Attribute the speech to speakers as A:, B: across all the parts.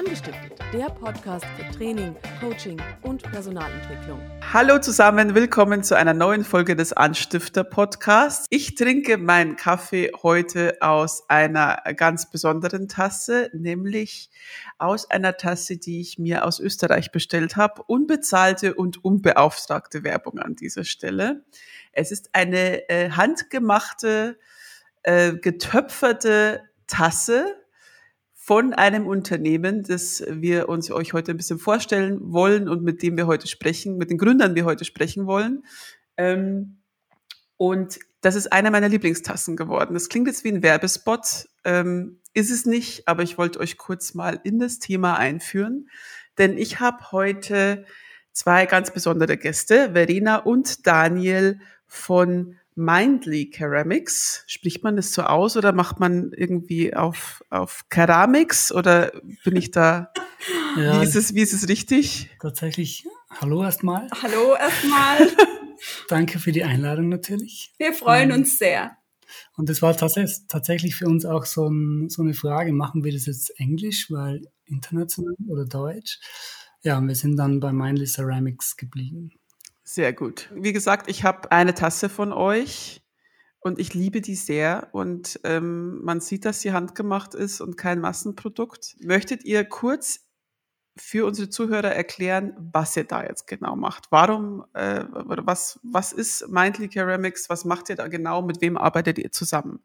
A: Angestiftet, der Podcast für Training, Coaching und Personalentwicklung.
B: Hallo zusammen, willkommen zu einer neuen Folge des Anstifter Podcasts. Ich trinke meinen Kaffee heute aus einer ganz besonderen Tasse, nämlich aus einer Tasse, die ich mir aus Österreich bestellt habe. Unbezahlte und unbeauftragte Werbung an dieser Stelle. Es ist eine äh, handgemachte, äh, getöpferte Tasse von einem Unternehmen, das wir uns euch heute ein bisschen vorstellen wollen und mit dem wir heute sprechen, mit den Gründern wir heute sprechen wollen. Ähm, und das ist eine meiner Lieblingstassen geworden. Das klingt jetzt wie ein Werbespot, ähm, ist es nicht, aber ich wollte euch kurz mal in das Thema einführen, denn ich habe heute zwei ganz besondere Gäste, Verena und Daniel von Mindly Ceramics. Spricht man das so aus oder macht man irgendwie auf, auf Keramics oder bin ich da, ja, wie, ist es, wie ist es richtig?
C: Tatsächlich, hallo erstmal.
D: Hallo erstmal.
C: Danke für die Einladung natürlich.
D: Wir freuen ähm, uns sehr.
C: Und das war tatsächlich für uns auch so, ein, so eine Frage, machen wir das jetzt Englisch, weil international oder Deutsch? Ja, und wir sind dann bei Mindly Ceramics geblieben.
B: Sehr gut. Wie gesagt, ich habe eine Tasse von euch und ich liebe die sehr und ähm, man sieht, dass sie handgemacht ist und kein Massenprodukt. Möchtet ihr kurz für unsere Zuhörer erklären, was ihr da jetzt genau macht? Warum, äh, was, was ist Mindly Ceramics? Was macht ihr da genau? Mit wem arbeitet ihr zusammen?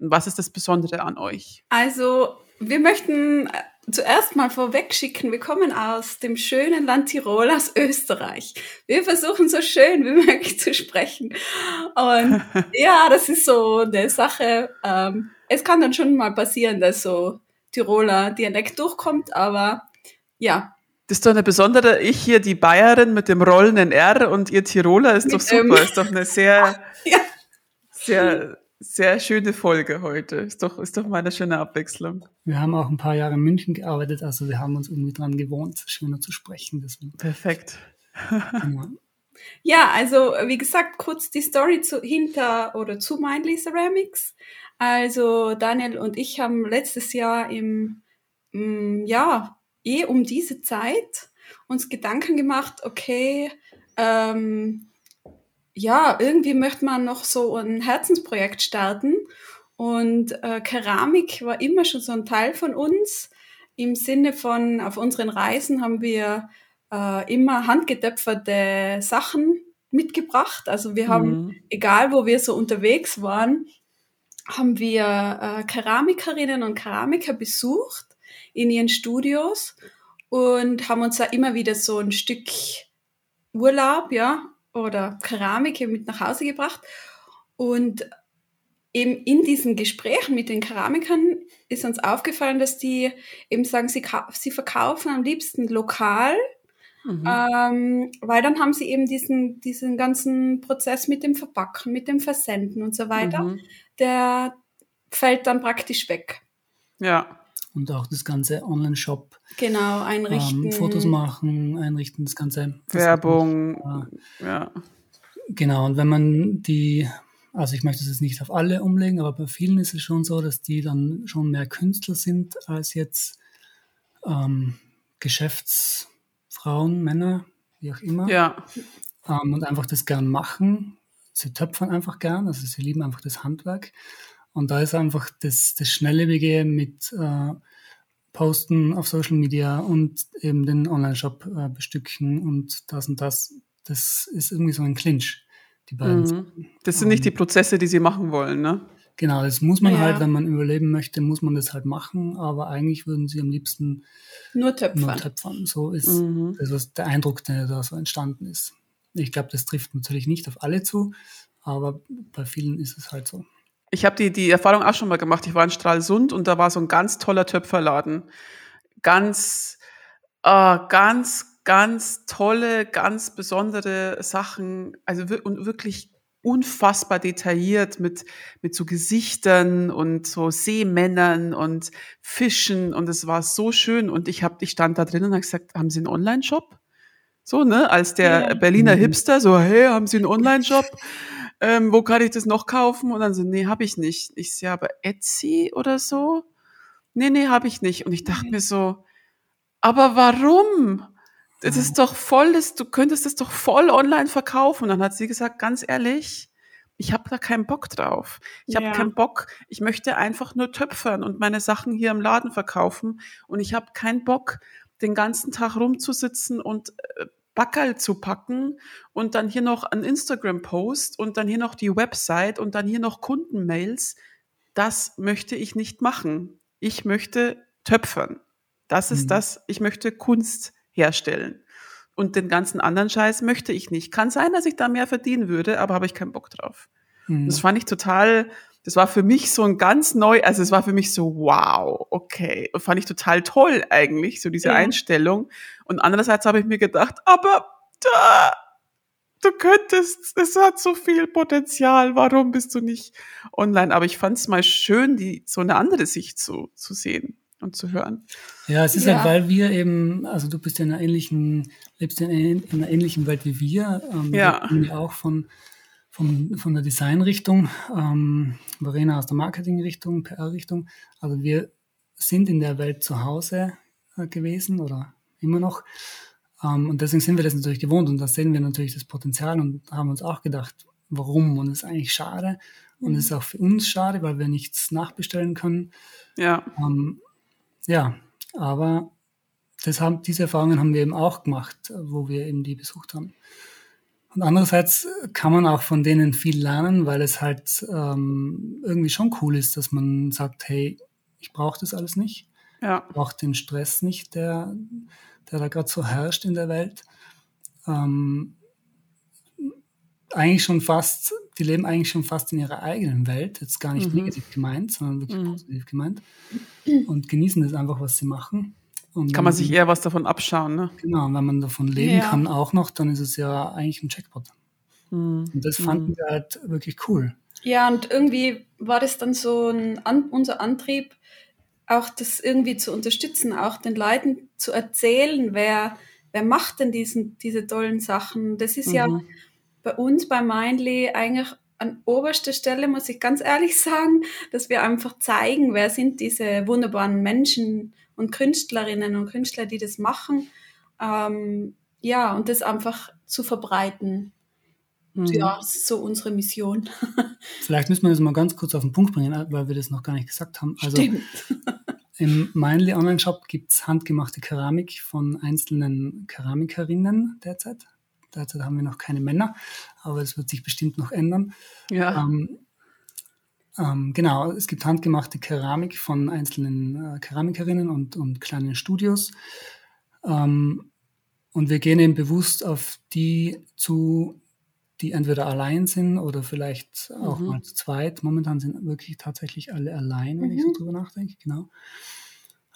B: Und was ist das Besondere an euch?
D: Also, wir möchten zuerst mal vorwegschicken, wir kommen aus dem schönen Land Tirol, aus Österreich. Wir versuchen so schön wie möglich zu sprechen. Und ja, das ist so eine Sache. Ähm, es kann dann schon mal passieren, dass so Tiroler Dialekt durchkommt, aber ja.
B: Das ist doch eine besondere, ich hier die Bayerin mit dem rollenden R und ihr Tiroler ist mit doch super, ist doch eine sehr, ja. sehr sehr schöne Folge heute. Ist doch, ist doch mal eine schöne Abwechslung.
C: Wir haben auch ein paar Jahre in München gearbeitet, also wir haben uns irgendwie dran gewohnt, schöner zu sprechen. Deswegen.
B: Perfekt.
D: Genau. Ja, also wie gesagt, kurz die Story zu, hinter oder zu Mindly Ceramics. Also Daniel und ich haben letztes Jahr im, mm, ja, eh um diese Zeit uns Gedanken gemacht, okay, ähm, ja, irgendwie möchte man noch so ein Herzensprojekt starten. Und äh, Keramik war immer schon so ein Teil von uns. Im Sinne von, auf unseren Reisen haben wir äh, immer handgetöpferte Sachen mitgebracht. Also wir haben, mhm. egal wo wir so unterwegs waren, haben wir äh, Keramikerinnen und Keramiker besucht in ihren Studios und haben uns da immer wieder so ein Stück Urlaub, ja, oder Keramik mit nach Hause gebracht. Und eben in diesen Gesprächen mit den Keramikern ist uns aufgefallen, dass die eben sagen, sie, sie verkaufen am liebsten lokal, mhm. ähm, weil dann haben sie eben diesen, diesen ganzen Prozess mit dem Verpacken, mit dem Versenden und so weiter, mhm. der fällt dann praktisch weg.
B: Ja.
C: Und auch das ganze Online-Shop.
D: Genau, einrichten.
C: Ähm, Fotos machen, einrichten, das ganze.
B: Das Werbung. Äh, ja.
C: Genau, und wenn man die, also ich möchte es jetzt nicht auf alle umlegen, aber bei vielen ist es schon so, dass die dann schon mehr Künstler sind als jetzt ähm, Geschäftsfrauen, Männer, wie auch immer.
B: Ja.
C: Ähm, und einfach das gern machen. Sie töpfern einfach gern, also sie lieben einfach das Handwerk. Und da ist einfach das, das Schnelllebige mit äh, Posten auf Social Media und eben den Online-Shop äh, bestücken und das und das, das ist irgendwie so ein Clinch, die beiden.
B: Mhm. Das sind nicht die Prozesse, die sie machen wollen, ne?
C: Genau, das muss man ja. halt, wenn man überleben möchte, muss man das halt machen, aber eigentlich würden sie am liebsten
D: nur töpfern.
C: Nur töpfern. So ist mhm. das ist der Eindruck, der da so entstanden ist. Ich glaube, das trifft natürlich nicht auf alle zu, aber bei vielen ist es halt so.
B: Ich habe die, die Erfahrung auch schon mal gemacht. Ich war in Stralsund und da war so ein ganz toller Töpferladen. Ganz, äh, ganz, ganz tolle, ganz besondere Sachen. Also und wirklich unfassbar detailliert mit, mit so Gesichtern und so Seemännern und Fischen und es war so schön und ich habe ich stand da drin und habe gesagt, haben Sie einen Online-Shop? So, ne, als der ja. Berliner mhm. Hipster, so, hey, haben Sie einen Online-Shop? Ähm, wo kann ich das noch kaufen? Und dann so, nee, habe ich nicht. Ich sehe aber Etsy oder so. Nee, nee, habe ich nicht. Und ich dachte mir so, aber warum? Das ist doch voll, das, du könntest das doch voll online verkaufen. Und dann hat sie gesagt, ganz ehrlich, ich habe da keinen Bock drauf. Ich habe
D: Ja.
B: keinen Bock, ich möchte einfach nur töpfern und meine Sachen hier im Laden verkaufen. Und ich habe keinen Bock, den ganzen Tag rumzusitzen und äh, Backerl zu packen und dann hier noch einen Instagram-Post und dann hier noch die Website und dann hier noch Kundenmails. Das möchte ich nicht machen. Ich möchte töpfern. Das ist
C: Mhm.
B: das, ich möchte Kunst herstellen. Und den ganzen anderen Scheiß möchte ich nicht. Kann sein, dass ich da mehr verdienen würde, aber habe ich keinen Bock drauf.
C: Mhm.
B: Das fand ich total, das war für mich so ein ganz neu, also es war für mich so, wow, okay. Und fand ich total toll eigentlich, so diese
D: Ja.
B: Einstellung. Und andererseits habe ich mir gedacht, aber da, du könntest, es hat so viel Potenzial, warum bist du nicht online? Aber ich fand es mal schön, die, so eine andere Sicht zu, zu sehen und zu hören.
C: Ja, es ist
D: Ja.
C: halt, weil wir eben, also du bist ja in einer ähnlichen, lebst in, in einer ähnlichen Welt wie wir. Ähm,
B: Ja.
C: Wir auch von, von, von der Designrichtung, ähm, Verena aus der Marketingrichtung, PR-Richtung. Also wir sind in der Welt zu Hause äh, gewesen oder immer noch. Ähm, und deswegen sind wir das natürlich gewohnt und da sehen wir natürlich das Potenzial und haben uns auch gedacht, warum? Und es ist eigentlich schade. Und es ist auch für uns schade, weil wir nichts nachbestellen können.
B: Ja,
C: Ähm, ja, aber das haben, diese Erfahrungen haben wir eben auch gemacht, wo wir eben die besucht haben. Und andererseits kann man auch von denen viel lernen, weil es halt ähm, irgendwie schon cool ist, dass man sagt, hey, ich brauche das alles nicht,
B: ja,
C: ich brauche den Stress nicht, der, der da gerade so herrscht in der Welt. Ähm, eigentlich schon fast, die leben eigentlich schon fast in ihrer eigenen Welt, jetzt gar nicht
B: Mhm.
C: negativ gemeint, sondern wirklich
B: Mhm.
C: positiv gemeint und genießen das einfach, was sie machen. Und
B: kann man sich eher was davon abschauen, ne?
C: Genau, und wenn man davon leben
D: Ja.
C: kann auch noch, dann ist es ja eigentlich ein Jackpot.
B: Mhm.
C: Und das fanden wir halt wirklich cool.
D: Ja, und irgendwie war das dann so ein, an, unser Antrieb, auch das irgendwie zu unterstützen, auch den Leuten zu erzählen, wer, wer macht denn diesen, diese tollen Sachen. Das ist ja
B: Mhm.
D: bei uns bei Mindly eigentlich an oberster Stelle, muss ich ganz ehrlich sagen, dass wir einfach zeigen, wer sind diese wunderbaren Menschen und Künstlerinnen und Künstler, die das machen. Ähm, ja, und das einfach zu verbreiten.
B: Mhm.
D: Ja, das ist so unsere Mission.
C: Vielleicht müssen wir das mal ganz kurz auf den Punkt bringen, weil wir das noch gar nicht gesagt haben. Also
D: Stimmt.
C: im Mindly Online Shop gibt's handgemachte Keramik von einzelnen Keramikerinnen derzeit. Derzeit haben wir noch keine Männer, aber es wird sich bestimmt noch ändern.
B: Ja.
C: Ähm, ähm, genau, es gibt handgemachte Keramik von einzelnen äh, Keramikerinnen und, und kleinen Studios. Ähm, und wir gehen eben bewusst auf die zu, die entweder allein sind oder vielleicht auch
B: Mhm.
C: mal zu zweit. Momentan sind wirklich tatsächlich alle allein, wenn ich so
D: Mhm.
C: drüber nachdenke, genau.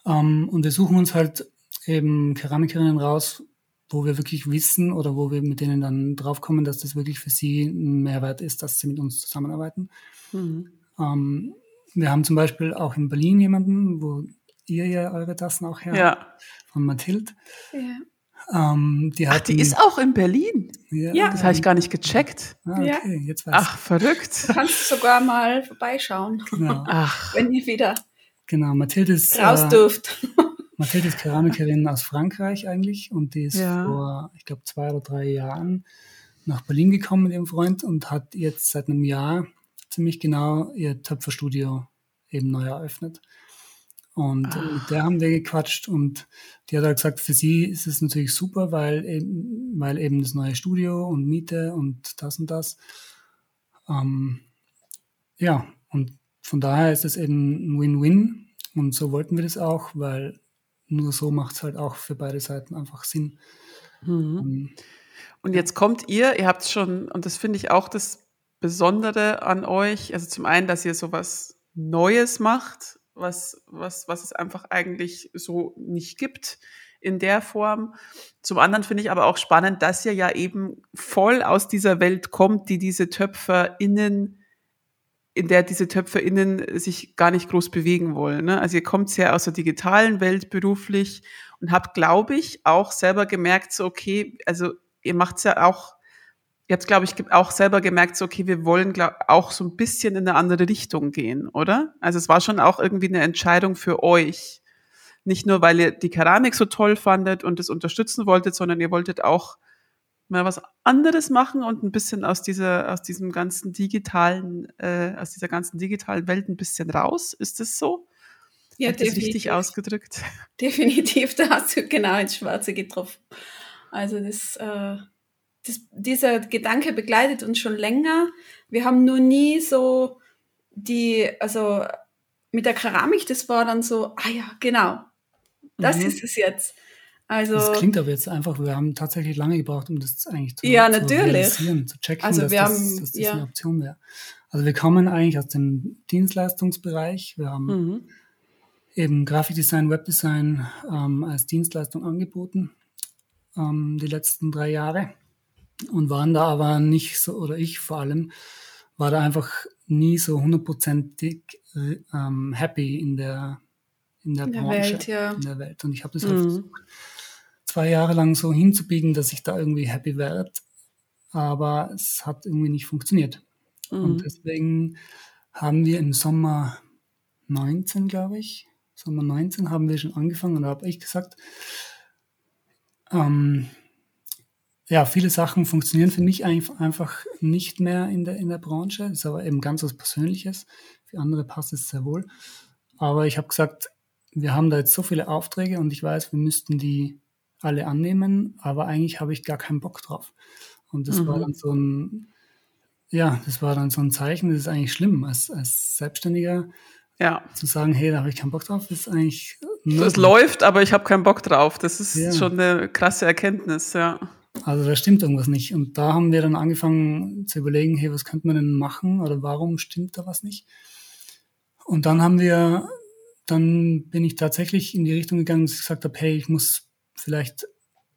C: Ähm, und wir suchen uns halt eben Keramikerinnen raus, wo wir wirklich wissen oder wo wir mit denen dann draufkommen, dass das wirklich für sie ein Mehrwert ist, dass sie mit uns zusammenarbeiten.
B: Mhm.
C: Ähm, wir haben zum Beispiel auch in Berlin jemanden, wo ihr ja eure Tassen auch her
B: Ja.
C: von Mathilde.
D: Ja.
C: Ähm, die
B: Ach, die ist auch in Berlin.
C: ja,
D: Ja.
B: Das habe ich gar nicht gecheckt.
C: Ah,
D: Ja.
C: okay, jetzt weiß
B: Ach, verrückt.
D: Du kannst sogar mal vorbeischauen.
C: Genau,
B: Ach,
D: wenn ihr wieder
C: genau. Mathilde ist,
D: raus
C: äh,
D: dürft.
C: Mathilde ist Keramikerin aus Frankreich eigentlich und die ist
B: Ja.
C: vor, ich glaube, zwei oder drei Jahren nach Berlin gekommen mit ihrem Freund und hat jetzt seit einem Jahr ziemlich genau ihr Töpferstudio eben neu eröffnet. Und
B: Ach.
C: mit der haben wir gequatscht und die hat halt gesagt, für sie ist es natürlich super, weil eben, weil eben das neue Studio und Miete und das und das. Ähm, ja, und von daher ist es eben ein Win-Win und so wollten wir das auch, weil nur so macht es halt auch für beide Seiten einfach Sinn.
B: Mhm.
C: Ähm,
B: Und jetzt kommt ihr, ihr habt schon, und das finde ich auch das Besondere an euch, also zum einen, dass ihr sowas Neues macht, was, was, was es einfach eigentlich so nicht gibt in der Form. Zum anderen finde ich aber auch spannend, dass ihr ja eben voll aus dieser Welt kommt, die diese TöpferInnen, in der diese TöpferInnen sich gar nicht groß bewegen wollen. Ne? Also ihr kommt sehr aus der digitalen Welt beruflich und habt, glaube ich, auch selber gemerkt, so okay, also ihr macht's ja auch, ihr habt, glaube ich, auch selber gemerkt, so okay, wir wollen glaub, auch so ein bisschen in eine andere Richtung gehen, oder? Also es war schon auch irgendwie eine Entscheidung für euch, nicht nur, weil ihr die Keramik so toll fandet und es unterstützen wolltet, sondern ihr wolltet auch mal was anderes machen und ein bisschen aus dieser, aus diesem ganzen digitalen, äh, aus dieser ganzen digitalen Welt ein bisschen raus. Ist das so?
D: Ja,
B: Hat das richtig ausgedrückt?
D: Definitiv, da hast du genau ins Schwarze getroffen. Also das, äh, das, dieser Gedanke begleitet uns schon länger. Wir haben nur nie so die, also mit der Keramik, das war dann so, ah ja, genau, das
B: Mhm.
D: ist es jetzt. Also,
C: Das klingt aber jetzt einfach, wir haben tatsächlich lange gebraucht, um das eigentlich zu,
D: Ja,
C: zu
D: natürlich.
C: realisieren, zu checken,
D: Also
C: dass,
D: wir
C: das,
D: haben-
C: dass das
D: ja.
C: eine Option wäre. Also wir kommen eigentlich aus dem Dienstleistungsbereich. Wir haben
B: Mhm.
C: eben Grafikdesign, Webdesign ähm, als Dienstleistung angeboten ähm, die letzten drei Jahre und waren da aber nicht so, oder ich vor allem, war da einfach nie so hundertprozentig äh, ähm, happy in der, in der
D: In der
C: Branche,
D: Welt, ja.
C: in der Welt. Und ich habe das halt
B: Mhm.
C: versucht, zwei Jahre lang so hinzubiegen, dass ich da irgendwie happy werde, aber es hat irgendwie nicht funktioniert. Und
B: Mhm.
C: deswegen haben wir im Sommer 19, glaube ich, Sommer 19 haben wir schon angefangen und da habe ich gesagt, ähm, ja, viele Sachen funktionieren für mich einf- einfach nicht mehr in der, in der Branche. Das ist aber eben ganz was Persönliches. Für andere passt es sehr wohl. Aber ich habe gesagt, wir haben da jetzt so viele Aufträge und ich weiß, wir müssten die alle annehmen, aber eigentlich habe ich gar keinen Bock drauf. Und das war
B: Mhm.
C: dann so ein, ja, das war dann so ein Zeichen, das ist eigentlich schlimm, als, als Selbstständiger
B: Ja.
C: zu sagen, hey, da habe ich keinen Bock drauf, ist eigentlich.
B: Es
C: möglich.
B: läuft, aber ich habe keinen Bock drauf. Das ist
C: Ja.
B: schon eine krasse Erkenntnis, ja.
C: Also da stimmt irgendwas nicht. Und da haben wir dann angefangen zu überlegen, hey, was könnte man denn machen oder warum stimmt da was nicht? Und dann haben wir, dann bin ich tatsächlich in die Richtung gegangen, dass ich gesagt habe, hey, ich muss vielleicht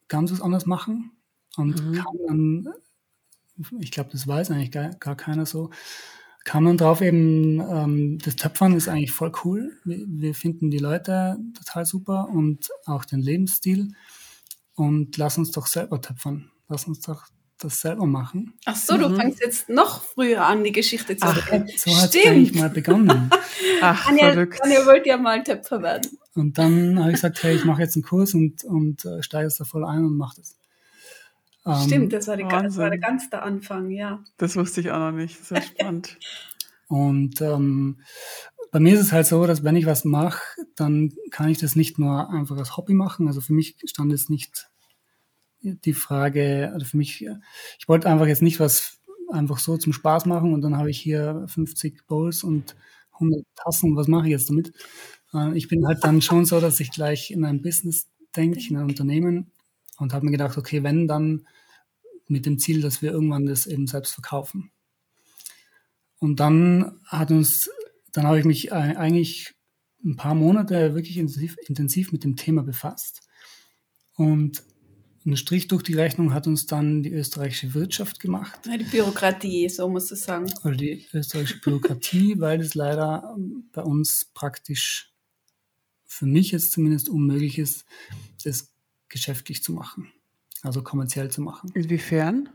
C: ganz was anderes machen. Und
B: Mhm.
C: kam dann, ich glaube, das weiß eigentlich gar, gar keiner so, kam dann drauf eben, ähm, das Töpfern ist eigentlich voll cool. Wir, wir finden die Leute total super und auch den Lebensstil. Und lass uns doch selber töpfern. Lass uns doch das selber machen.
D: ach so, du
B: Mhm.
D: fängst jetzt noch früher an, die Geschichte zu
B: Ach,
D: erzählen.
C: So hat es eigentlich mal begonnen.
B: Ach,
D: Anja,
B: verrückt.
D: Anja wollte ja mal Töpfer werden.
C: Und dann habe ich gesagt, hey, ich mache jetzt einen Kurs und, und äh, steige jetzt da voll ein und mache das. Ähm,
D: Stimmt, das war, die, das war der ganz der Anfang, ja.
B: Das wusste ich auch noch nicht. Sehr spannend.
C: Und ähm, bei mir ist es halt so, dass wenn ich was mache, dann kann ich das nicht nur einfach als Hobby machen. Also für mich stand jetzt nicht die Frage, also für mich, ich wollte einfach jetzt nicht was einfach so zum Spaß machen und dann habe ich hier 50 Bowls und 100 Tassen, was mache ich jetzt damit? Äh, Ich bin halt dann schon so, dass ich gleich in ein Business denke, in ein Unternehmen und habe mir gedacht, okay, wenn dann mit dem Ziel, dass wir irgendwann das eben selbst verkaufen. Und dann hat uns, dann habe ich mich äh, eigentlich ein paar Monate wirklich intensiv, intensiv mit dem Thema befasst. Und ein Strich durch die Rechnung hat uns dann die österreichische Wirtschaft gemacht,
D: Die Bürokratie, so muss du sagen.
C: oder die österreichische Bürokratie, weil es leider bei uns praktisch, für mich jetzt zumindest unmöglich ist, das geschäftlich zu machen, also kommerziell zu machen.
B: Inwiefern?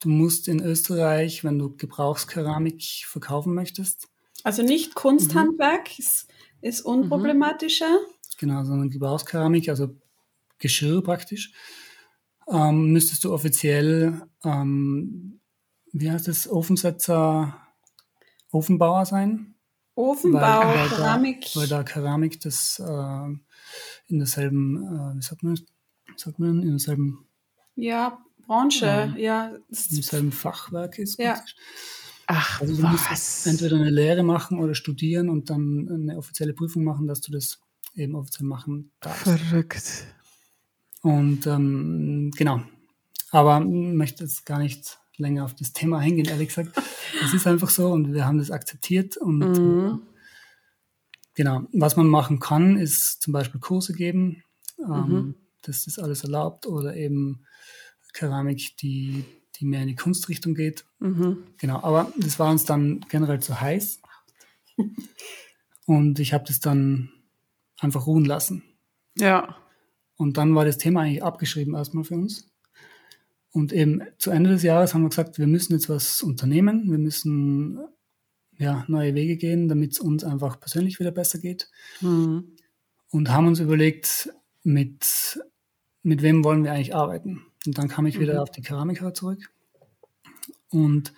C: Du musst in Österreich, wenn du Gebrauchskeramik verkaufen möchtest,
D: Also nicht Kunsthandwerk ist, ist unproblematischer.
C: Genau, sondern Gebrauchskeramik, also Geschirr praktisch, ähm, müsstest du offiziell, ähm, wie heißt es, Ofensetzer, Ofenbauer sein,
D: Ofenbau,
C: weil,
D: Keramik.
C: Da, weil da Keramik das äh, in derselben, äh, wie sagt man, sagt man, in derselben,
D: ja, Branche,
C: Ja.
D: ja. das
C: in
D: ist-
C: derselben Fachwerk ist.
D: Ja.
C: praktisch.
B: Ach,
C: Also du
B: was?
C: musst entweder eine Lehre machen oder studieren und dann eine offizielle Prüfung machen, dass du das eben offiziell machen darfst.
B: Verrückt.
C: Und ähm, genau. Aber ich möchte jetzt gar nicht länger auf das Thema eingehen, ehrlich gesagt. Es ist einfach so und wir haben das akzeptiert. Und
B: Mhm.
C: genau, was man machen kann, ist zum Beispiel Kurse geben. Ähm,
B: Mhm.
C: Das ist alles erlaubt. Oder eben Keramik, die, die mehr in die Kunstrichtung geht.
B: Mhm.
C: Genau, aber das war uns dann generell zu heiß. Und ich habe das dann einfach ruhen lassen.
B: Ja.
C: Und dann war das Thema eigentlich abgeschrieben erstmal für uns. Und eben zu Ende des Jahres haben wir gesagt, wir müssen jetzt was unternehmen. Wir müssen ja, neue Wege gehen, damit es uns einfach persönlich wieder besser geht. Mhm. Und haben uns überlegt, mit, mit wem wollen wir eigentlich arbeiten. Und dann kam ich mhm. wieder auf die Keramiker zurück und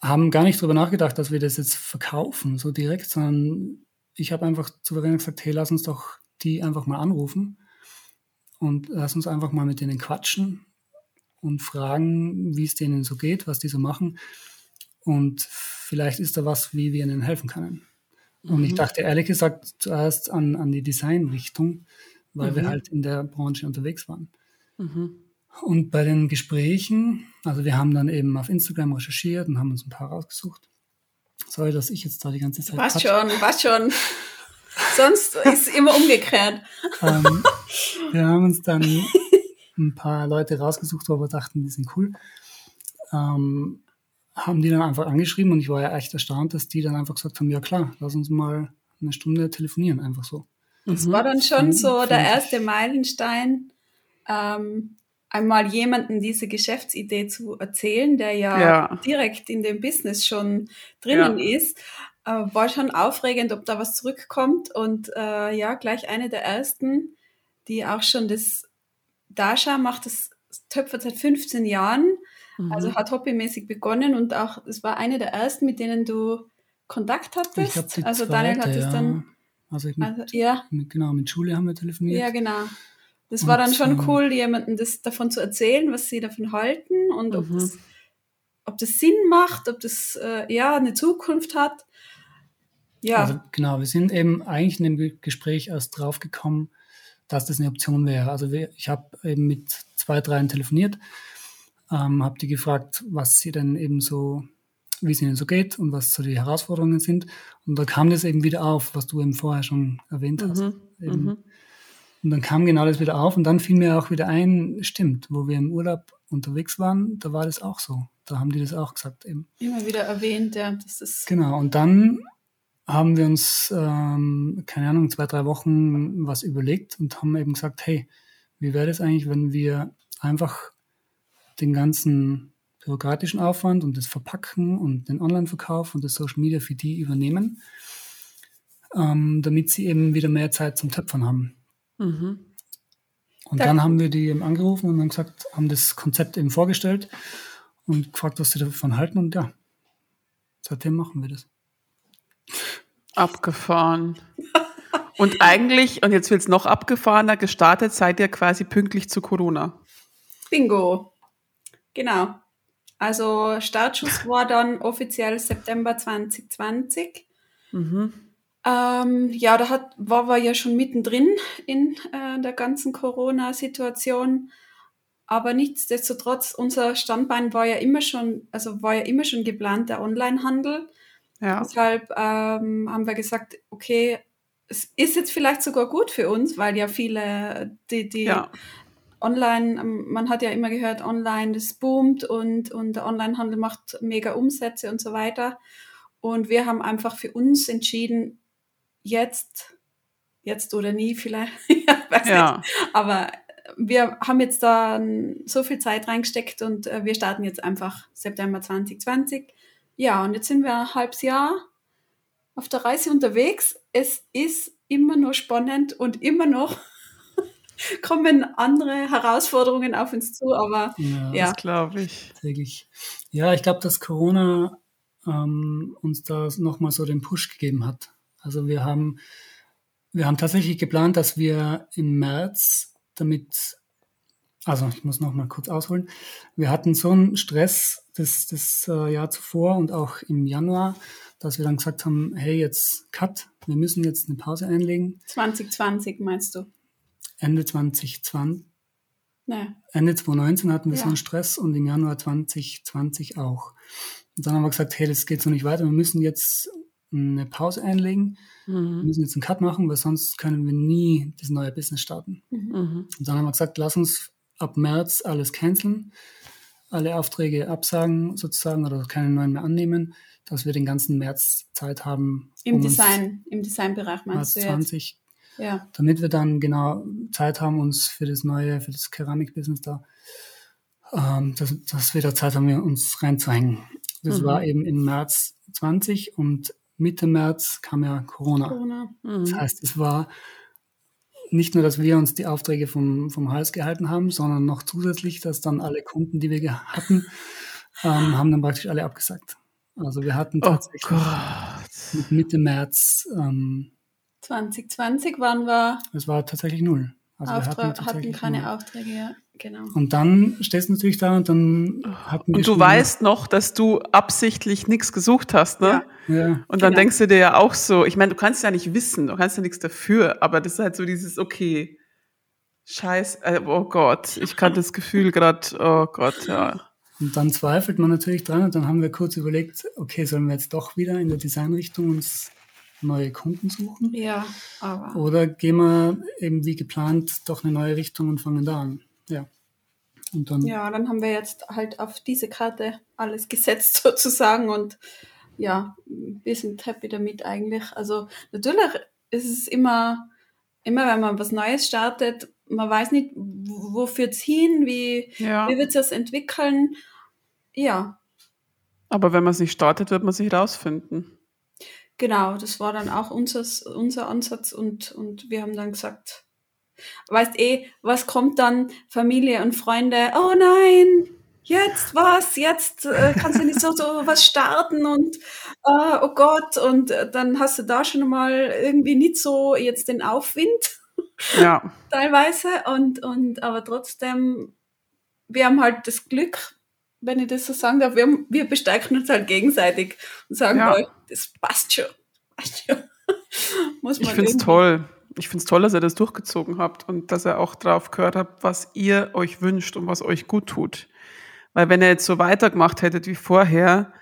C: haben gar nicht darüber nachgedacht, dass wir das jetzt verkaufen, so direkt, sondern ich habe einfach souverän gesagt, hey, lass uns doch die einfach mal anrufen und lass uns einfach mal mit denen quatschen und fragen, wie es denen so geht, was die so machen. Und vielleicht ist da was, wie wir ihnen helfen können. Und mhm. ich dachte ehrlich gesagt zuerst an, an die Designrichtung, weil mhm. wir halt in der Branche unterwegs waren. Mhm. Und bei den Gesprächen, also wir haben dann eben auf Instagram recherchiert und haben uns ein paar rausgesucht. Sorry, dass ich jetzt da die ganze Zeit.
D: Was schon, was schon. Sonst ist es immer umgekehrt.
C: ähm, wir haben uns dann ein paar Leute rausgesucht, wo wir dachten, die sind cool. Ähm, haben die dann einfach angeschrieben und ich war ja echt erstaunt, dass die dann einfach gesagt haben, ja klar, lass uns mal eine Stunde telefonieren, einfach so.
D: Das mhm. war dann schon so der erste Meilenstein, ähm, einmal jemanden diese Geschäftsidee zu erzählen, der ja, ja. direkt in dem Business schon drinnen ja. ist, äh, war schon aufregend, ob da was zurückkommt und äh, ja, gleich eine der ersten, die auch schon das, Dasha macht das Töpfer seit 15 Jahren Mhm. Also hat hobbymäßig begonnen und auch, es war eine der ersten, mit denen du Kontakt hattest. Also
C: zweite,
D: Daniel hat
C: es
D: ja. dann.
C: Also, mit, also, ja. Mit, genau, mit Schule haben wir telefoniert.
D: Ja, genau. Das war dann schon ähm, cool, jemandem das davon zu erzählen, was sie davon halten und mhm. ob, das, ob das Sinn macht, ob das äh, ja eine Zukunft hat.
C: Ja. Also genau, wir sind eben eigentlich in dem Gespräch erst drauf gekommen, dass das eine Option wäre. Also wir, ich habe eben mit zwei, dreien telefoniert ähm, habe die gefragt, was sie denn eben so, wie es ihnen so geht und was so die Herausforderungen sind. Und da kam das eben wieder auf, was du eben vorher schon erwähnt hast. Mhm. Mhm. Und dann kam genau das wieder auf und dann fiel mir auch wieder ein, stimmt, wo wir im Urlaub unterwegs waren, da war das auch so. Da haben die das auch gesagt eben.
D: Immer wieder erwähnt, ja. Das ist
C: genau, und dann haben wir uns, ähm, keine Ahnung, zwei, drei Wochen was überlegt und haben eben gesagt, hey, wie wäre das eigentlich, wenn wir einfach den ganzen bürokratischen Aufwand und das Verpacken und den Online-Verkauf und das Social Media für die übernehmen, ähm, damit sie eben wieder mehr Zeit zum Töpfern haben. Mhm. Und dann haben wir die eben angerufen und haben gesagt, haben das Konzept eben vorgestellt und gefragt, was sie davon halten und ja, seitdem machen wir das.
B: Abgefahren. und eigentlich, und jetzt wird es noch abgefahrener, gestartet seid ihr quasi pünktlich zu Corona.
D: Bingo. Genau. Also Startschuss war dann offiziell September 2020. Mhm. Ähm, ja, da hat, war wir ja schon mittendrin in äh, der ganzen Corona-Situation. Aber nichtsdestotrotz, unser Standbein war ja immer schon, also war ja immer schon geplant, der Onlinehandel. Ja. Deshalb ähm, haben wir gesagt, okay, es ist jetzt vielleicht sogar gut für uns, weil ja viele, die, die ja online, ähm, man hat ja immer gehört, online, das boomt und, und der Onlinehandel macht mega Umsätze und so weiter. Und wir haben einfach für uns entschieden, jetzt, jetzt oder nie vielleicht, weiß ja. nicht, aber wir haben jetzt da so viel Zeit reingesteckt und äh, wir starten jetzt einfach September 2020. Ja, und jetzt sind wir ein halbes Jahr auf der Reise unterwegs. Es ist immer noch spannend und immer noch kommen andere Herausforderungen auf uns zu, aber ja, ja.
B: das glaube ich.
C: Täglich. Ja, ich glaube, dass Corona ähm, uns da nochmal so den Push gegeben hat. Also wir haben, wir haben tatsächlich geplant, dass wir im März damit, also ich muss nochmal kurz ausholen, wir hatten so einen Stress das, das äh, Jahr zuvor und auch im Januar, dass wir dann gesagt haben, hey, jetzt Cut, wir müssen jetzt eine Pause einlegen.
D: 2020 meinst du?
C: Ende 2020. Naja. Ende 2019 hatten wir ja. so einen Stress und im Januar 2020 auch. Und dann haben wir gesagt, hey, das geht so nicht weiter. Wir müssen jetzt eine Pause einlegen. Mhm. Wir müssen jetzt einen Cut machen, weil sonst können wir nie das neue Business starten. Mhm. Und dann haben wir gesagt, lass uns ab März alles canceln, alle Aufträge absagen sozusagen oder keine neuen mehr annehmen, dass wir den ganzen März Zeit haben.
D: Im um Design, im Designbereich meinst
C: März du 20, ja. Damit wir dann genau Zeit haben, uns für das neue, für das Keramikbusiness da, ähm, dass, dass wir da Zeit haben, uns reinzuhängen. Das
B: Mhm.
C: war eben im März 20 und Mitte März kam ja Corona.
D: Corona.
C: Das
B: Mhm.
C: heißt, es war nicht nur, dass wir uns die Aufträge vom, vom Hals gehalten haben, sondern noch zusätzlich, dass dann alle Kunden, die wir hatten, ähm, haben dann praktisch alle abgesagt. Also wir hatten
B: Oh
C: tatsächlich
B: Gott.
C: mit Mitte März, ähm,
D: 2020 waren wir,
C: es war tatsächlich null. Also wir
D: Auftra hatten,
C: tatsächlich
D: keine
C: null.
D: Aufträge, ja, genau.
C: Und dann stehst du natürlich da und dann hatten
B: Und du weißt noch, dass du absichtlich nichts gesucht hast, ne?
D: Ja.
C: Ja,
B: Und dann
D: Genau.
B: denkst du dir ja auch so, ich meine, du kannst ja nicht wissen, du kannst ja nichts dafür, aber das ist halt so dieses, okay, scheiß, äh, oh Gott, ich kann das Gefühl gerade, oh Gott, ja.
C: Und dann zweifelt man natürlich dran und dann haben wir kurz überlegt, okay, sollen wir jetzt doch wieder in der Designrichtung uns neue Kunden suchen?
D: Ja, aber
C: Oder gehen wir eben wie geplant doch eine neue Richtung und fangen da an? Ja. Und dann,
D: ja, dann haben wir jetzt halt auf diese Karte alles gesetzt sozusagen und ja, wir sind happy damit eigentlich. Also natürlich ist es immer, immer wenn man was Neues startet, man weiß nicht, wo wo führt's hin, wie,
B: Ja,
D: wie wird das entwickeln. Ja,
B: aber wenn man es nicht startet, wird man sich rausfinden.
D: Genau, das war dann auch unser, unser Ansatz und, und wir haben dann gesagt, weißt eh, was kommt dann? Familie und Freunde, oh nein, jetzt was, jetzt äh, kannst du nicht so, so was starten und äh, oh Gott, und äh, dann hast du da schon mal irgendwie nicht so jetzt den Aufwind
B: Ja,
D: teilweise und, und aber trotzdem, wir haben halt das Glück, wenn ich das so sagen darf, wir, haben, wir bestärken uns halt gegenseitig und sagen,
B: Ja.
D: "Boah, das passt schon. Passt schon. Muss
B: ich
D: man
B: finde es toll. Ich finde es toll, dass ihr das durchgezogen habt und dass ihr auch drauf gehört habt, was ihr euch wünscht und was euch gut tut. Weil wenn ihr jetzt so weitergemacht hättet wie vorher,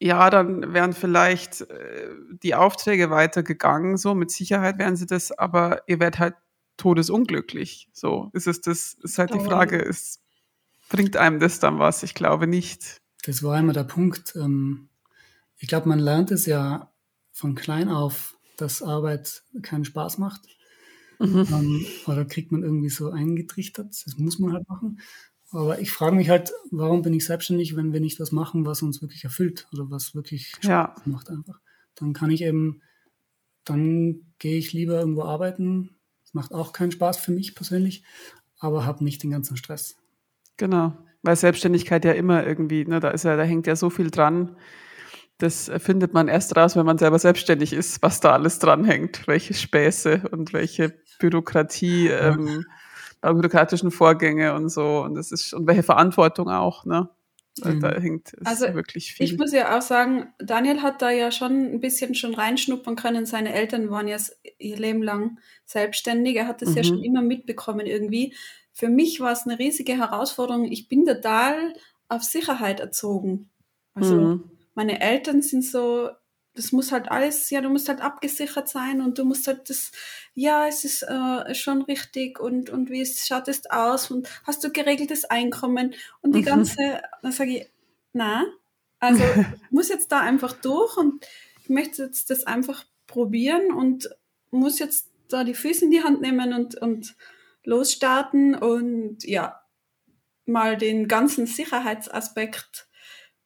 B: ja, dann wären vielleicht äh, die Aufträge weitergegangen, so mit Sicherheit wären sie das, aber ihr werdet halt todesunglücklich. So ist es das, ist halt die. Frage, ist, bringt einem das dann was? Ich glaube nicht.
C: das war immer der Punkt. Ähm, ich glaube, man lernt es ja von klein auf, dass Arbeit keinen Spaß macht.
B: Mhm.
C: Ähm, oder kriegt man irgendwie so eingetrichtert. Das muss man halt machen. Aber ich frage mich halt, warum bin ich selbstständig, wenn wir nicht was machen, was uns wirklich erfüllt oder was wirklich Spaß
B: Ja.
C: macht einfach. Dann kann ich eben, dann gehe ich lieber irgendwo arbeiten. Das macht auch keinen Spaß für mich persönlich, aber habe nicht den ganzen Stress.
B: Genau. Weil Selbstständigkeit ja immer irgendwie, ne, da ist ja, da hängt ja so viel dran. Das findet man erst raus, wenn man selber selbstständig ist, was da alles dran hängt, welche Späße und welche Bürokratie, ähm, bürokratischen Vorgänge und so. Und das ist, und welche Verantwortung auch, ne? Weil
C: Mhm.
B: Da hängt
D: Also,
B: wirklich viel.
D: Ich muss ja auch sagen, Daniel hat da ja schon ein bisschen schon reinschnuppern können. Seine Eltern waren ja ihr Leben lang selbstständig. Er hat das ja
B: Mhm.
D: schon immer mitbekommen irgendwie. Für mich war es eine riesige Herausforderung. Ich bin total auf Sicherheit erzogen. Also
B: Mhm.
D: Meine Eltern sind so, das muss halt alles, ja, du musst halt abgesichert sein und du musst halt das, ja, es ist äh, schon richtig und, und wie es schaut es aus und hast du geregeltes Einkommen und die
B: Mhm.
D: ganze, dann sage ich, na, also ich muss jetzt da einfach durch und ich möchte jetzt das einfach probieren und muss jetzt da die Füße in die Hand nehmen und, und losstarten und ja, mal den ganzen Sicherheitsaspekt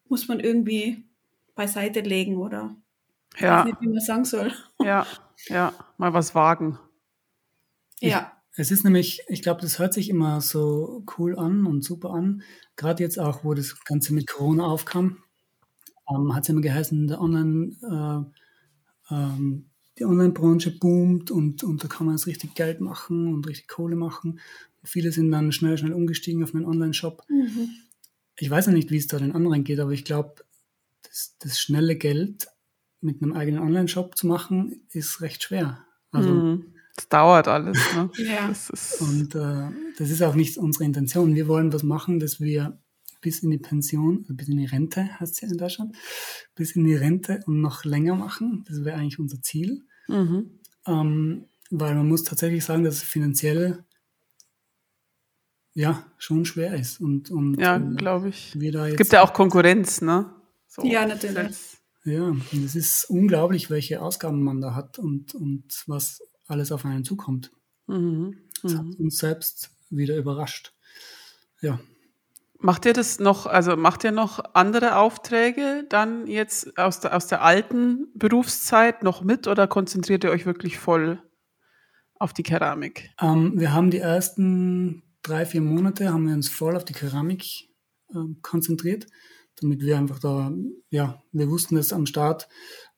D: muss man irgendwie beiseite legen oder ich weiß
B: Ja,
D: nicht, wie man sagen soll.
B: ja, ja, mal was wagen.
D: Ja,
C: Es ist nämlich, ich glaube, das hört sich immer so cool an und super an. Gerade jetzt auch, wo das Ganze mit Corona aufkam, ähm, hat es immer geheißen, der Online, äh, ähm, die Online-Branche boomt und, und da kann man jetzt richtig Geld machen und richtig Kohle machen. Und viele sind dann schnell, schnell umgestiegen auf einen Online-Shop.
D: mhm.
C: Ich weiß ja nicht, wie es da den anderen geht, aber ich glaube, das, das schnelle Geld mit einem eigenen Online-Shop zu machen, ist recht schwer. Also,
B: Mhm. Das dauert alles, ne?
D: ja.
B: Das
C: Und äh, das ist auch nicht unsere Intention. Wir wollen was machen, dass wir bis in die Pension, also bis in die Rente, heißt es ja in Deutschland, bis in die Rente und noch länger machen. Das wäre eigentlich unser Ziel.
B: mhm.
C: Ähm, weil man muss tatsächlich sagen, dass es finanziell ja schon schwer ist. Und, und
B: ja,
C: äh,
B: glaube ich. Es gibt ja auch Konkurrenz, ne? So.
D: Ja, natürlich.
C: Ja, und es ist unglaublich, welche Ausgaben man da hat und, und was alles auf einen zukommt.
B: Mhm.
C: Das hat
B: Mhm.
C: uns selbst wieder überrascht. Ja,
B: Macht ihr das noch, also macht ihr noch andere Aufträge dann jetzt aus der, aus der alten Berufszeit noch mit oder konzentriert ihr euch wirklich voll auf die Keramik?
C: Ähm, wir haben die ersten drei, vier Monate haben wir uns voll auf die Keramik äh, konzentriert, damit wir einfach da, ja, wir wussten, dass am Start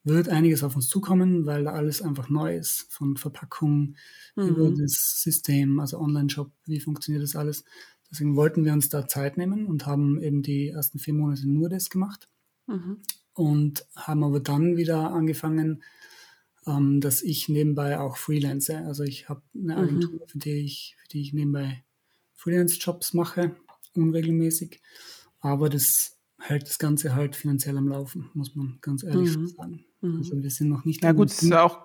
C: wird einiges auf uns zukommen, weil da alles einfach neu ist, von Verpackung mhm. über das System, also Online-Shop, wie funktioniert das alles. Deswegen wollten wir uns da Zeit nehmen und haben eben die ersten vier Monate nur das gemacht. Mhm. Und haben aber dann wieder angefangen, ähm, dass ich nebenbei auch freelance. Also ich habe eine mhm. Agentur, mhm. für, die ich, für die ich nebenbei Freelance-Jobs mache, unregelmäßig. Aber das hält das Ganze halt finanziell am Laufen, muss man ganz ehrlich mhm. sagen.
B: Mhm. Also wir sind noch nicht. Ja gut, das ist ja auch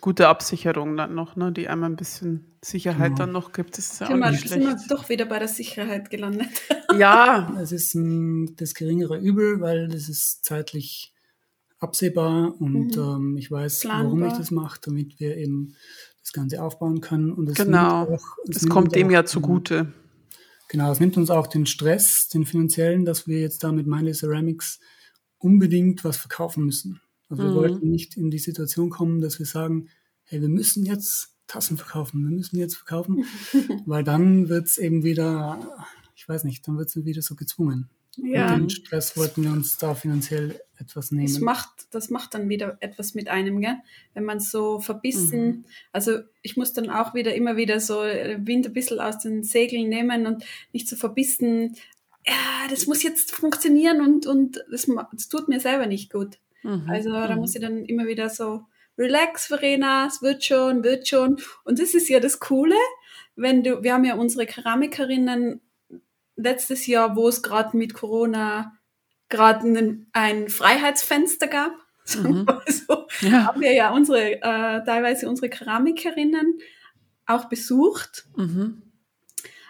B: gute Absicherung dann noch, ne, die einmal ein bisschen Sicherheit genau. dann noch gibt. Das ist ja auch
D: mal,
B: nicht schlecht.
D: sind wir doch wieder bei der Sicherheit gelandet.
C: ja, es ist ein, das geringere Übel, weil das ist zeitlich absehbar und mhm. ähm, ich weiß, Planbar. warum ich das mache, damit wir eben das Ganze aufbauen können. Und
B: es genau, auch, es, es kommt dem ja zugute.
C: Genau, es nimmt uns auch den Stress, den finanziellen, dass wir jetzt da mit Mindless Ceramics unbedingt was verkaufen müssen. Also wir mhm. wollten nicht in die Situation kommen, dass wir sagen, hey, wir müssen jetzt Tassen verkaufen, wir müssen jetzt verkaufen, weil dann wird es eben wieder, ich weiß nicht, dann wird es wieder so gezwungen. Ja. Und den Stress wollten wir uns da finanziell etwas nehmen.
D: Das macht, das macht dann wieder etwas mit einem, gell? wenn man so verbissen, mhm. also ich muss dann auch wieder immer wieder so Wind ein bisschen aus den Segeln nehmen und nicht so verbissen, ja, das muss jetzt funktionieren und, und das, das tut mir selber nicht gut. Mhm. Also da muss ich dann immer wieder so, relax, Verena, es wird schon, wird schon. Und das ist ja das Coole, wenn du, wir haben ja unsere Keramikerinnen letztes Jahr, wo es gerade mit Corona gerade ein, ein Freiheitsfenster gab, mhm. so, ja. haben wir ja unsere, äh, teilweise unsere Keramikerinnen auch besucht. Mhm.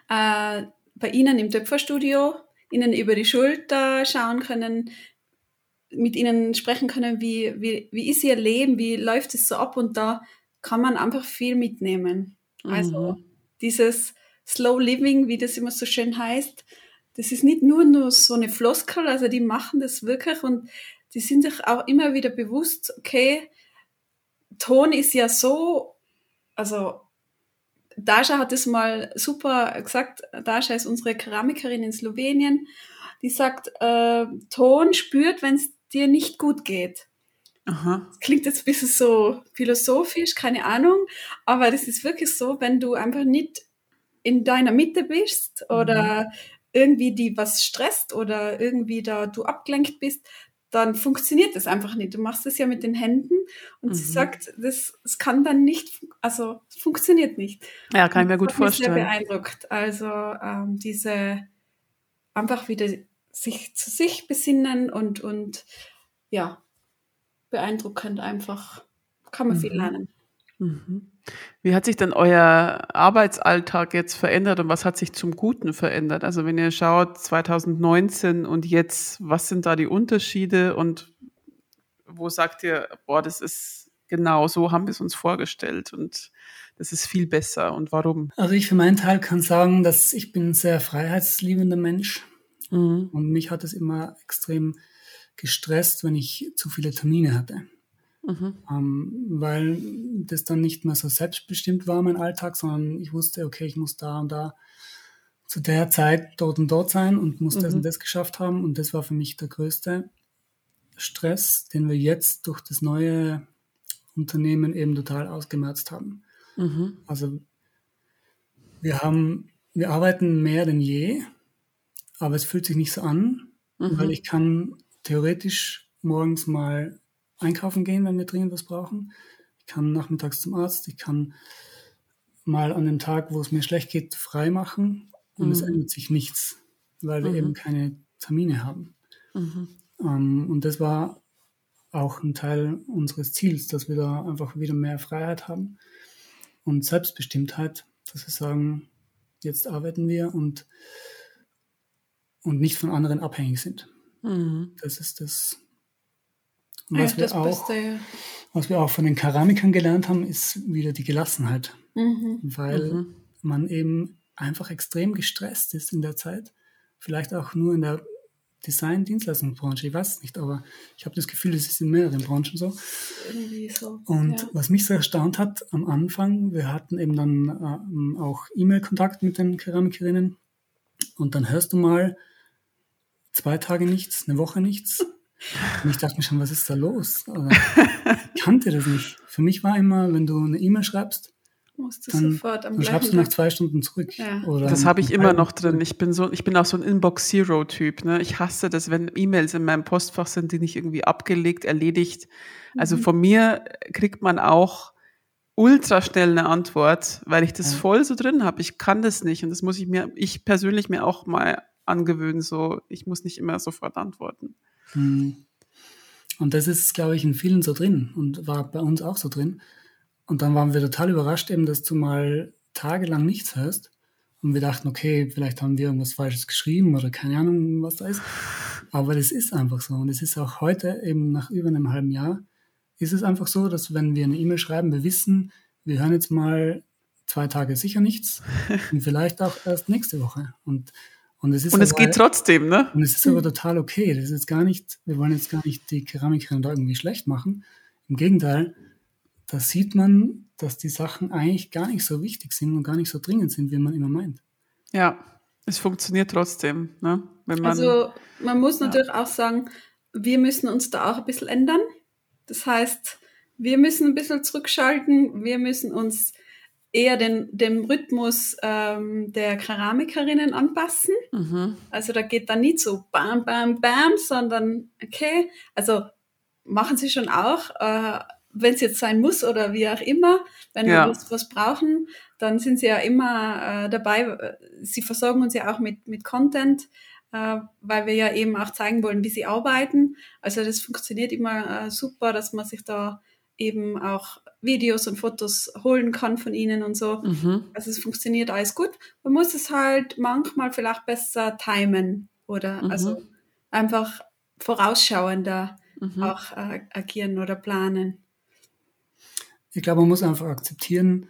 D: Äh, bei ihnen im Töpferstudio, ihnen über die Schulter schauen können, mit ihnen sprechen können, wie, wie, wie ist ihr Leben, wie läuft es so ab und da kann man einfach viel mitnehmen. Also mhm. Also dieses Slow Living, wie das immer so schön heißt, das ist nicht nur, nur so eine Floskel, also die machen das wirklich und die sind sich auch immer wieder bewusst, okay, Ton ist ja so, also Dasha hat es mal super gesagt, Dasha ist unsere Keramikerin in Slowenien, die sagt, äh, Ton spürt, wenn es dir nicht gut geht. Aha. Das klingt jetzt ein bisschen so philosophisch, keine Ahnung, aber das ist wirklich so, wenn du einfach nicht in deiner Mitte bist oder mhm. irgendwie die was stresst oder irgendwie da du abgelenkt bist, dann funktioniert das einfach nicht. Du machst es ja mit den Händen und mhm. sie sagt, das, das kann dann nicht, also es funktioniert nicht.
B: Ja, kann ich mir gut vorstellen.
D: Mich sehr beeindruckt. Also ähm, diese einfach wieder sich zu sich besinnen und, und ja, beeindruckend einfach. Kann man mhm. viel lernen.
B: Mhm. Wie hat sich denn euer Arbeitsalltag jetzt verändert und was hat sich zum Guten verändert? Also wenn ihr schaut 2019 und jetzt, was sind da die Unterschiede und wo sagt ihr, boah, das ist genau so haben wir es uns vorgestellt und das ist viel besser und warum?
C: Also ich für meinen Teil kann sagen, dass ich bin ein sehr freiheitsliebender Mensch mhm. und mich hat es immer extrem gestresst, wenn ich zu viele Termine hatte. Mhm. Ähm, weil das dann nicht mehr so selbstbestimmt war, mein Alltag, sondern ich wusste, okay, ich muss da und da zu der Zeit dort und dort sein und muss mhm. das und das geschafft haben. Und das war für mich der größte Stress, den wir jetzt durch das neue Unternehmen eben total ausgemerzt haben. Mhm. Also wir haben, wir arbeiten mehr denn je, aber es fühlt sich nicht so an, mhm. weil ich kann theoretisch morgens mal einkaufen gehen, wenn wir dringend was brauchen. Ich kann nachmittags zum Arzt, ich kann mal an dem Tag, wo es mir schlecht geht, frei machen und mhm. es ändert sich nichts, weil wir mhm. eben keine Termine haben. Mhm. Ähm, und das war auch ein Teil unseres Ziels, dass wir da einfach wieder mehr Freiheit haben und Selbstbestimmtheit, dass wir sagen, jetzt arbeiten wir und, und nicht von anderen abhängig sind. Mhm. Das ist das, was, ja, wir das auch, Beste, was wir auch von den Keramikern gelernt haben, ist wieder die Gelassenheit. Mhm. Weil mhm. man eben einfach extrem gestresst ist in der Zeit vielleicht auch nur in der Design-Dienstleistungsbranche, ich weiß es nicht, aber ich habe das Gefühl, es ist in mehreren Branchen so.
D: Irgendwie so.
C: Und
D: ja.
C: was mich so erstaunt hat am Anfang, wir hatten eben dann ähm, auch E-Mail-Kontakt mit den Keramikerinnen und dann hörst du mal zwei Tage nichts, eine Woche nichts. Und ich dachte mir schon, was ist da los? Ich kannte das nicht. Für mich war immer, wenn du eine E-Mail schreibst, dann,
D: sofort am
C: dann
D: gleichen
C: schreibst du nach
D: Tag-
C: zwei Stunden zurück.
D: Ja.
C: Oder
B: Das habe ich immer noch drin. Ich bin so, ich bin auch so ein Inbox Zero Typ. Ne? Ich hasse das, wenn E-Mails in meinem Postfach sind, die nicht irgendwie abgelegt, erledigt. Also
D: Mhm.
B: von mir kriegt man auch ultra schnell eine Antwort, weil ich das
C: Ja.
B: voll so drin habe. Ich kann das nicht und das muss ich mir, ich persönlich mir auch mal angewöhnen. So, ich muss nicht immer sofort antworten.
C: Hm. Und das ist, glaube ich, in vielen so drin und war bei uns auch so drin. Und dann waren wir total überrascht eben, dass du mal tagelang nichts hörst. Und wir dachten, okay, vielleicht haben wir irgendwas Falsches geschrieben oder keine Ahnung, was da ist. Aber das ist einfach so. Und es ist auch heute, eben nach über einem halben Jahr, ist es einfach so, dass wenn wir eine E-Mail schreiben, wir wissen, wir hören jetzt mal zwei Tage sicher nichts und vielleicht auch erst nächste Woche. Und, und es ist
B: Und es
C: aber-
B: geht trotzdem, ne?
C: und es ist aber total okay. Das ist jetzt gar nicht, wir wollen jetzt gar nicht die Keramikerin da irgendwie schlecht machen. Im Gegenteil, da sieht man, dass die Sachen eigentlich gar nicht so wichtig sind und gar nicht so dringend sind, wie man immer meint.
B: Ja, es funktioniert trotzdem, ne? Wenn man,
D: Also man muss natürlich auch sagen, wir müssen uns da auch ein bisschen ändern. Das heißt, wir müssen ein bisschen zurückschalten, wir müssen uns eher den, dem Rhythmus ähm, der Keramikerinnen anpassen.
B: mhm.
D: Also da geht dann nicht so bam, bam, bam, sondern okay, also machen sie schon auch, äh, wenn es jetzt sein muss oder wie auch immer, wenn
B: Ja.
D: wir was, was brauchen, dann sind sie ja immer äh, dabei. Sie versorgen uns ja auch mit, mit Content, äh, weil wir ja eben auch zeigen wollen, wie sie arbeiten. Also das funktioniert immer äh, super, dass man sich da eben auch Videos und Fotos holen kann von ihnen und so.
B: Mhm.
D: Also es funktioniert alles gut. Man muss es halt manchmal vielleicht besser timen oder
B: Mhm.
D: also einfach vorausschauender
B: Mhm.
D: auch äh, agieren oder planen.
C: Ich glaube, man muss einfach akzeptieren,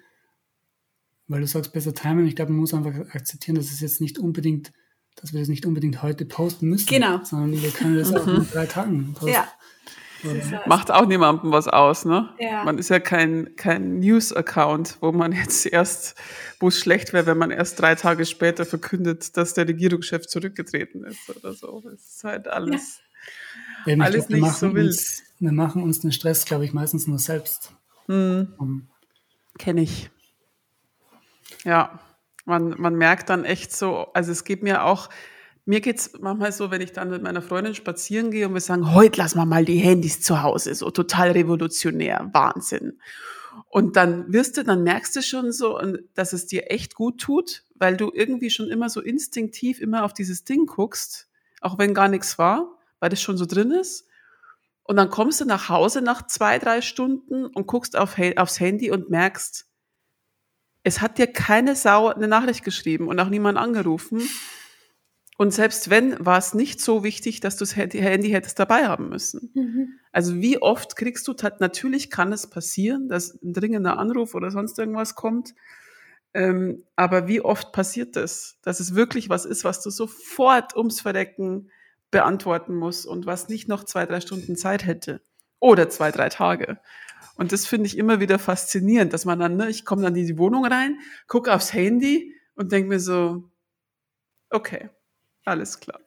C: weil du sagst, besser timen, ich glaube, man muss einfach akzeptieren, dass es jetzt nicht unbedingt, dass wir das nicht unbedingt heute posten müssen.
D: Genau.
C: Sondern wir können das auch in drei Tagen posten.
D: Ja.
B: Macht auch niemandem was aus, ne?
D: Ja.
B: Man ist ja kein, kein News-Account, wo man jetzt erst, wo es schlecht wäre, wenn man erst drei Tage später verkündet, dass der Regierungschef zurückgetreten ist oder so. Es ist halt alles.
C: Ich
B: alles
C: glaub,
B: nicht
C: machen
B: so wild.
C: Uns, wir machen uns den Stress, glaube ich, meistens nur selbst.
B: Hm,
C: Um,
B: Kenne ich. Ja, man, man merkt dann echt so, also es geht mir auch, mir geht's manchmal so, wenn ich dann mit meiner Freundin spazieren gehe und wir sagen, heute lassen wir mal die Handys zu Hause, so total revolutionär, Wahnsinn. Und dann wirst du, dann merkst du schon so, dass es dir echt gut tut, weil du irgendwie schon immer so instinktiv immer auf dieses Ding guckst, auch wenn gar nichts war, weil das schon so drin ist. Und dann kommst du nach Hause nach zwei, drei Stunden und guckst auf, aufs Handy und merkst, es hat dir keine Sau eine Nachricht geschrieben und auch niemand angerufen. Und selbst wenn, war es nicht so wichtig, dass du das Handy hättest dabei haben müssen.
D: Mhm.
B: Also wie oft kriegst du, natürlich kann es passieren, dass ein dringender Anruf oder sonst irgendwas kommt. Ähm, aber wie oft passiert das, dass es wirklich was ist, was du sofort ums Verdecken beantworten musst und was nicht noch zwei, drei Stunden Zeit hätte oder zwei, drei Tage. Und das finde ich immer wieder faszinierend, dass man dann, ne, ich komme dann in die Wohnung rein, gucke aufs Handy und denke mir so, okay, alles klar.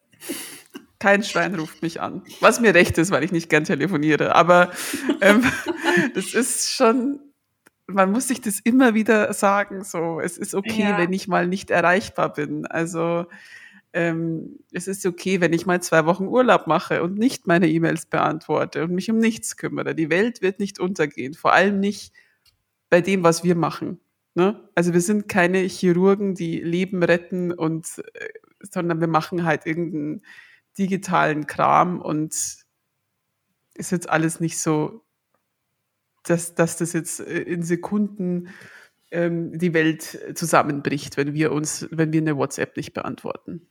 B: Kein Schwein ruft mich an. Was mir recht ist, weil ich nicht gern telefoniere. Aber ähm, das ist schon, man muss sich das immer wieder sagen, so, es ist okay,
D: Ja.
B: wenn ich mal nicht erreichbar bin. Also ähm, es ist okay, wenn ich mal zwei Wochen Urlaub mache und nicht meine E-Mails beantworte und mich um nichts kümmere. Die Welt wird nicht untergehen, vor allem nicht bei dem, was wir machen. Ne? Also wir sind keine Chirurgen, die Leben retten und äh, sondern wir machen halt irgendeinen digitalen Kram und ist jetzt alles nicht so, dass, dass das jetzt äh, in Sekunden ähm, die Welt zusammenbricht, wenn wir uns, wenn wir eine WhatsApp nicht beantworten.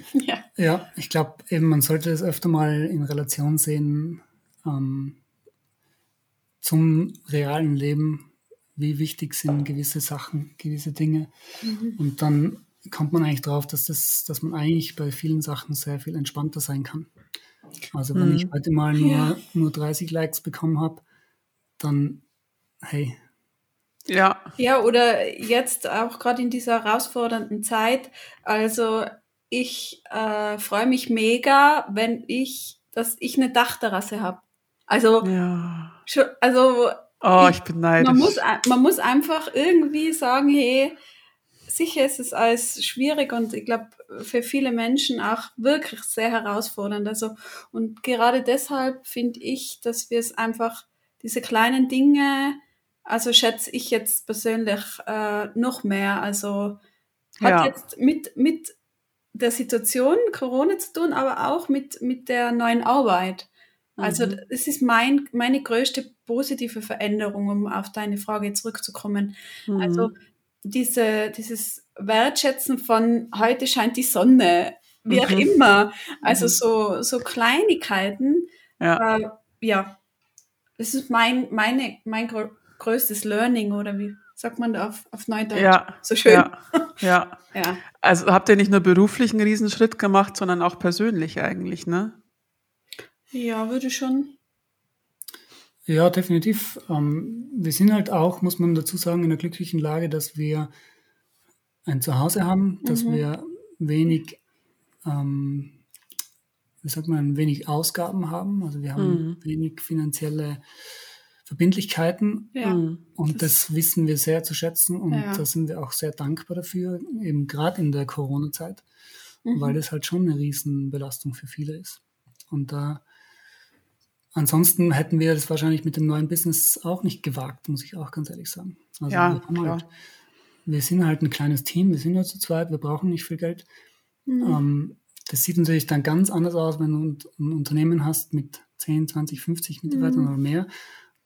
D: Ja.
C: Ja, ich glaube eben, man sollte es öfter mal in Relation sehen ähm, zum realen Leben, wie wichtig sind gewisse Sachen, gewisse Dinge. Und dann kommt man eigentlich drauf, dass das, dass man eigentlich bei vielen Sachen sehr viel entspannter sein kann. Also wenn mhm. ich heute mal nur, ja. nur 30 Likes bekommen habe, dann hey.
D: Ja. Ja, oder jetzt auch gerade in dieser herausfordernden Zeit. Also ich äh, freue mich mega, wenn ich, dass ich eine Dachterrasse habe. Also, ja. schon, also
B: oh, ich, ich bin neidisch.
D: Man muss, man muss einfach irgendwie sagen, hey, sicher ist es alles schwierig und ich glaube für viele Menschen auch wirklich sehr herausfordernd. Also und gerade deshalb finde ich, dass wir es einfach diese kleinen Dinge, also schätze ich jetzt persönlich äh, noch mehr. Also hat ja. jetzt mit mit der Situation Corona zu tun, aber auch mit mit der neuen Arbeit. Also mhm. es ist mein, meine größte positive Veränderung, um auf deine Frage zurückzukommen. Mhm. Also diese, dieses Wertschätzen von heute scheint die Sonne, wie auch mhm. immer. Also mhm. so, so Kleinigkeiten. Ja. Äh, ja. Das ist mein, meine, mein größtes Learning oder wie sagt man da auf, auf Neudeutsch?
B: Ja. So schön. Ja. ja. ja. Also habt ihr nicht nur beruflich einen Riesenschritt gemacht, sondern auch persönlich eigentlich, ne?
D: Ja, würde schon.
C: Ja, definitiv. Ähm, wir sind halt auch, muss man dazu sagen, in der glücklichen Lage, dass wir ein Zuhause haben, dass mhm. wir wenig, ähm, wie sagt man, wenig Ausgaben haben. Also wir haben mhm. wenig finanzielle Verbindlichkeiten ja, und das, das, wissen wir sehr zu schätzen und ja. da sind wir auch sehr dankbar dafür, eben gerade in der Corona-Zeit, mhm. weil das halt schon eine Riesenbelastung für viele ist. Und da Ansonsten hätten wir das wahrscheinlich mit dem neuen Business auch nicht gewagt, muss ich auch ganz ehrlich sagen. Also ja, wir, halt, wir, sind halt ein kleines Team, wir sind nur zu zweit, wir brauchen nicht viel Geld. Mhm. Ähm, das sieht natürlich dann ganz anders aus, wenn du ein Unternehmen hast mit 10, 20, 50 Mitarbeitern mhm. oder mehr.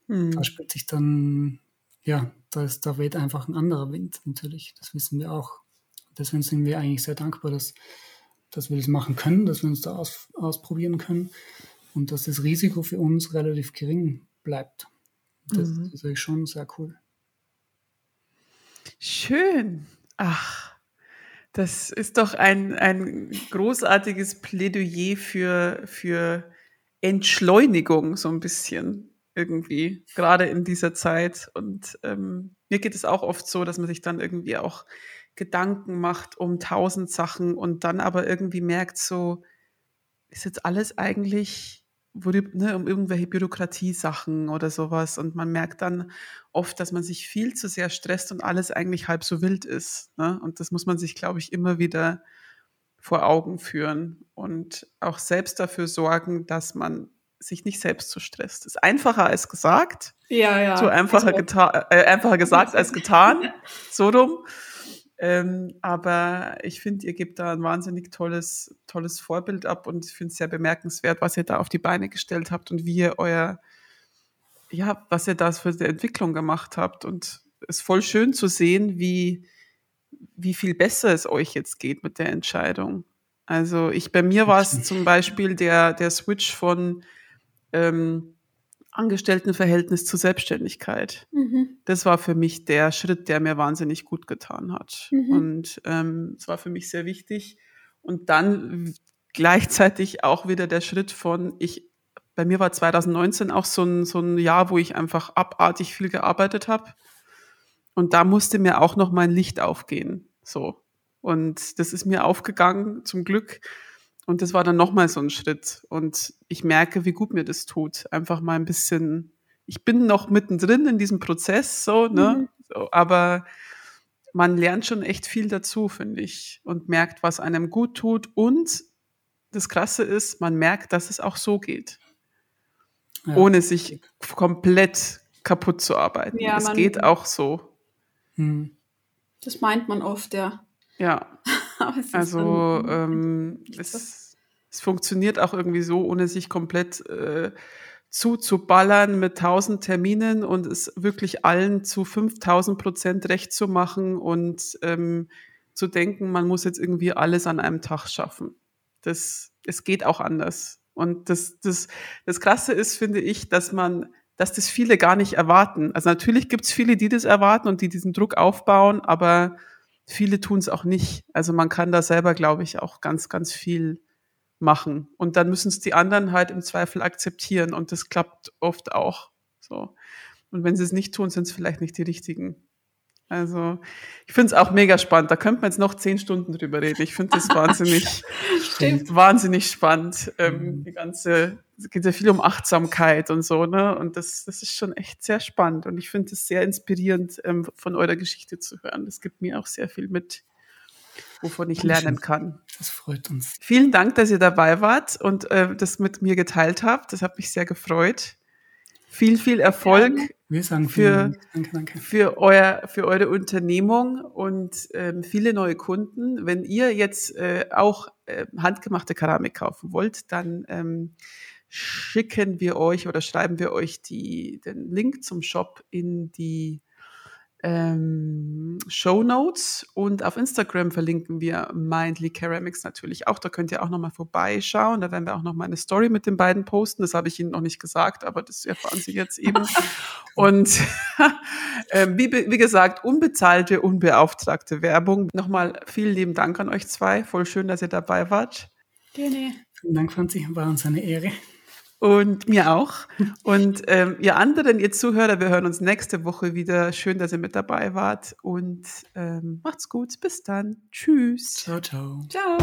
C: Mhm. Da spielt sich dann, ja, da, ist, da weht einfach ein anderer Wind natürlich. Das wissen wir auch. Deswegen sind wir eigentlich sehr dankbar, dass, dass wir das machen können, dass wir uns da aus, ausprobieren können und dass das Risiko für uns relativ gering bleibt. Das, mhm. ist schon sehr cool.
B: Schön. Ach, das ist doch ein, ein großartiges Plädoyer für, für Entschleunigung, so ein bisschen irgendwie, gerade in dieser Zeit. Und ähm, mir geht es auch oft so, dass man sich dann irgendwie auch Gedanken macht um tausend Sachen und dann aber irgendwie merkt, so ist jetzt alles eigentlich ne, um irgendwelche Bürokratiesachen oder sowas. Und man merkt dann oft, dass man sich viel zu sehr stresst und alles eigentlich halb so wild ist. Ne? Und das muss man sich, glaube ich, immer wieder vor Augen führen und auch selbst dafür sorgen, dass man sich nicht selbst so stresst. Ist einfacher als gesagt.
D: Ja, ja.
B: So einfacher, also, äh, einfacher gesagt als getan. So dumm. Ähm, aber ich finde, ihr gebt da ein wahnsinnig tolles, tolles Vorbild ab und ich finde es sehr bemerkenswert, was ihr da auf die Beine gestellt habt und wie ihr euer, ja, was ihr da für eine Entwicklung gemacht habt. Und es ist voll schön zu sehen, wie, wie viel besser es euch jetzt geht mit der Entscheidung. Also ich, bei mir war es zum Beispiel der, der Switch von ähm, Angestelltenverhältnis zur Selbstständigkeit. Mhm. Das war für mich der Schritt, der mir wahnsinnig gut getan hat. Mhm. Und ähm, es war für mich sehr wichtig. Und dann gleichzeitig auch wieder der Schritt von, ich, bei mir war 2019 auch so ein, so ein Jahr, wo ich einfach abartig viel gearbeitet habe. Und da musste mir auch noch mein Licht aufgehen. So. Und das ist mir aufgegangen, zum Glück. Und das war dann nochmal so ein Schritt. Und ich merke, wie gut mir das tut. Einfach mal ein bisschen, ich bin noch mittendrin in diesem Prozess, so, ne? Mhm. Aber man lernt schon echt viel dazu, finde ich. Und merkt, was einem gut tut. Und das Krasse ist, man merkt, dass es auch so geht. Ja. Ohne sich komplett kaputt zu arbeiten. Ja, es geht auch so.
D: Hm. Das meint man oft, ja.
B: Ja. also ähm, es, es, funktioniert auch irgendwie so, ohne sich komplett äh, zuzuballern mit tausend Terminen und es wirklich allen zu 5000 Prozent recht zu machen und ähm, zu denken, man muss jetzt irgendwie alles an einem Tag schaffen. Das, es geht auch anders. Und das, das, das Krasse ist, finde ich, dass man, dass das viele gar nicht erwarten. Also natürlich gibt es viele, die das erwarten und die diesen Druck aufbauen, aber viele tun es auch nicht. Also man kann da selber, glaube ich, auch ganz, ganz viel machen. Und dann müssen es die anderen halt im Zweifel akzeptieren. Und das klappt oft auch so. Und wenn sie es nicht tun, sind es vielleicht nicht die richtigen. Also ich finde es auch mega spannend. Da könnte man jetzt noch zehn Stunden drüber reden. Ich finde das wahnsinnig, wahnsinnig spannend. Ähm, mhm. die ganze, es geht ja viel um Achtsamkeit und so, ne? Und das, das ist schon echt sehr spannend. Und ich finde es sehr inspirierend, ähm, von eurer Geschichte zu hören. Das gibt mir auch sehr viel mit, wovon ich lernen kann.
C: Das freut uns.
B: Vielen Dank, dass ihr dabei wart und äh, das mit mir geteilt habt. Das hat mich sehr gefreut. Viel, viel Erfolg
C: Wir sagen
B: für, danke, danke. für, euer, für eure Unternehmung und ähm, viele neue Kunden. Wenn ihr jetzt äh, auch äh, handgemachte Keramik kaufen wollt, dann ähm, schicken wir euch oder schreiben wir euch die, den Link zum Shop in die ähm, Show Notes und auf Instagram verlinken wir Mindly Ceramics natürlich auch. Da könnt ihr auch nochmal vorbeischauen. Da werden wir auch nochmal eine Story mit den beiden posten. Das habe ich Ihnen noch nicht gesagt, aber das erfahren Sie jetzt eben. und äh, wie, wie gesagt, unbezahlte, unbeauftragte Werbung. Nochmal vielen lieben Dank an euch zwei. Voll schön, dass ihr dabei wart.
C: Gerne. Vielen Dank, Franzi. War uns eine Ehre.
B: Und mir auch. Und ähm, ihr anderen, ihr Zuhörer, wir hören uns nächste Woche wieder. Schön, dass ihr mit dabei wart. Und ähm, macht's gut. Bis dann. Tschüss.
C: Ciao, ciao.
D: Ciao.